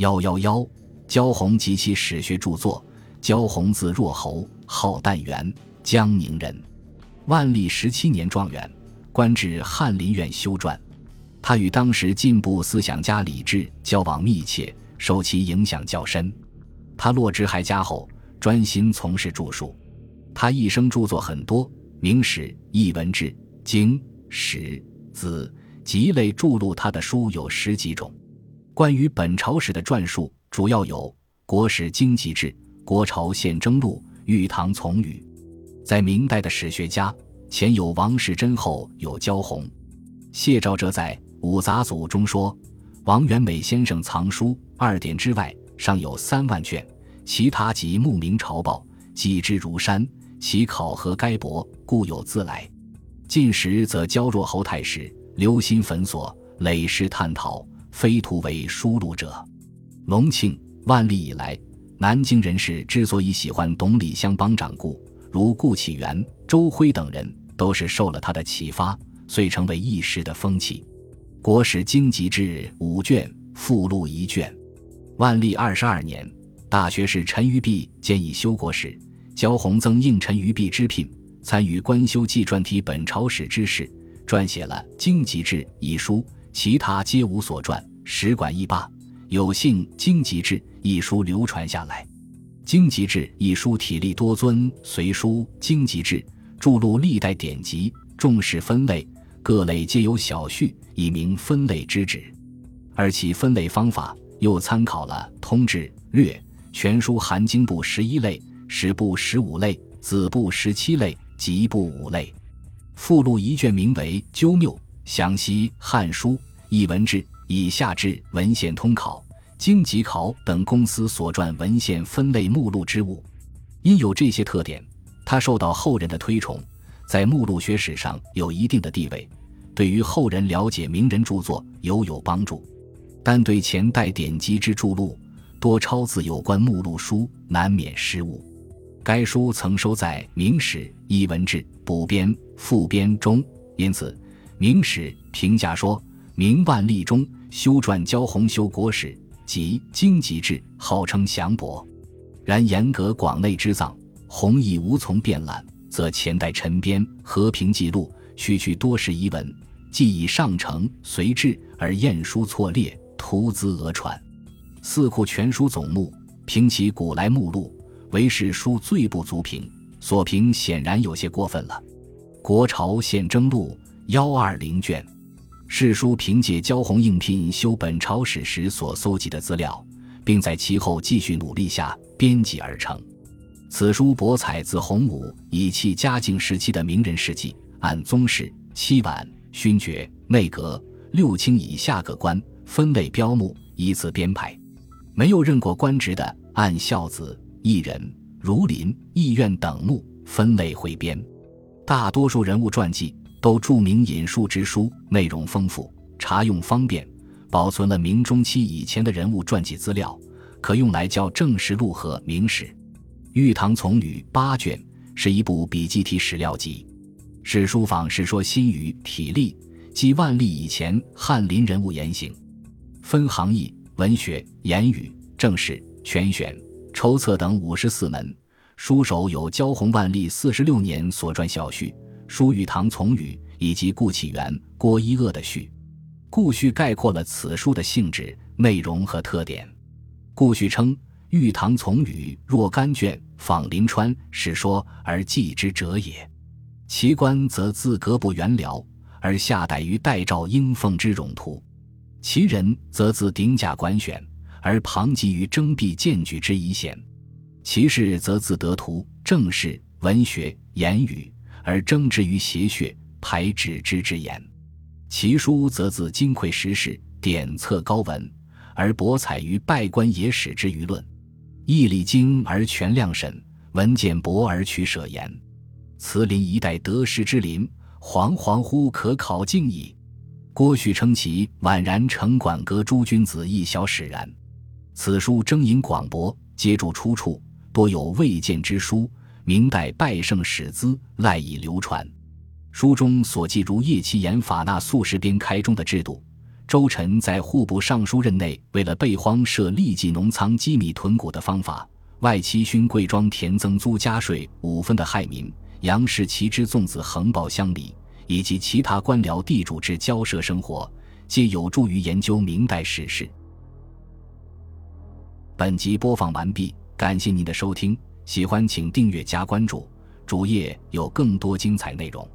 幺幺幺，焦弘及其史学著作。焦弘字若侯，号淡元，江宁人。万历十七年状元，官至翰林院修撰。他与当时进步思想家李治交往密切，受其影响较深。他落职还家后，专心从事著述。他一生著作很多，《明史》《艺文志》《经》《史》《子》集类著录，他的书有十几种。关于本朝史的传述，主要有《国史经籍志》《国朝宪征录》《玉堂从语》。在明代的史学家，前有王世贞，后有焦弘。谢兆哲在《五杂组中说，王元美先生藏书二典之外，尚有三万卷，其他即慕名朝报，记之如山。其考核该博，故有自来。近时则焦若侯太史，留心焚所，累世探讨，非图为书录者。隆庆、万历以来，南京人士之所以喜欢董李相帮掌故，如顾启元、周辉等人，都是受了他的启发，遂成为一时的风气。《国史经籍志》五卷，附录一卷。万历二十二年，大学士陈于弼建议修国史。焦弘曾应陈于弼之聘，参与官修纪传体本朝史之事，撰写了《经籍志》一书，其他皆无所传。史馆一罢，有幸《经籍志》一书流传下来。《经籍志》一书体例多尊，随书《经籍志》著录历代典籍，重视分类，各类皆有小序，以明分类之旨。而其分类方法又参考了《通志》《略》全书含经部十一类。史部十五类，子部十七类，集部五类。附录一卷，名为《鸠谬》，详析《汉书》《艺文志》以下至文献通考、经籍考等公司所撰文献分类目录之物。因有这些特点，他受到后人的推崇，在目录学史上有一定的地位，对于后人了解名人著作尤有帮助。但对前代典籍之著录，多抄自有关目录书，难免失误。该书曾收在《明史·艺文志》补编、副编中，因此《明史》评价说：“明万历中修撰焦弘修国史及经籍志，号称详博。然严格广内之藏，弘亦无从遍览，则前代陈编《和平记录》，区区多是遗文，既以上承随志而验书错列，徒资讹传。《四库全书总目》评其古来目录。”为史书最不足评，所评显然有些过分了。《国朝宪征录》幺二零卷，史书凭借焦弘应聘修本朝史时所搜集的资料，并在其后继续努力下编辑而成。此书博采自洪武、以弃嘉靖时期的名人事迹，按宗室、七晚、勋爵、内阁、六卿以下各官分类标目，依次编排。没有任过官职的，按孝子。义人、儒林、义院等目分类汇编，大多数人物传记都著名引述之书，内容丰富，查用方便，保存了明中期以前的人物传记资料，可用来校正史录和明史。《玉堂从语》八卷是一部笔记体史料集，史书坊《世说新语》体例，即万历以前翰林人物言行，分行义、文学、言语、正史、全选。筹策等五十四门，书首有焦弘万历四十六年所撰小序，书玉堂从语以及顾启元、郭一鄂的序。顾序概括了此书的性质、内容和特点。顾序称：“玉堂从语若干卷，访临川史说而记之者也。其官则自阁部元辽，而下逮于代诏应奉之冗图；其人则自顶甲管选。”而旁及于征辟荐举之遗贤，其事则自得图政事文学言语，而争之于邪学排指之之言；其书则自金匮时事典策高文，而博采于拜官野史之舆论，义理精而全量审，文简博而取舍言。慈林一代得失之林，惶惶乎可考尽矣。郭旭称其宛然城管阁诸君子一小使然。此书征引广博，皆著出处多有未见之书，明代拜圣史资赖以流传。书中所记如叶奇言法那素食编开中的制度，周臣在户部尚书任内，为了备荒设立即农仓积米囤谷的方法，外戚勋贵庄田增租加税五分的害民，杨氏其之粽子横暴乡里，以及其他官僚地主之交涉生活，皆有助于研究明代史事。本集播放完毕，感谢您的收听，喜欢请订阅加关注，主页有更多精彩内容。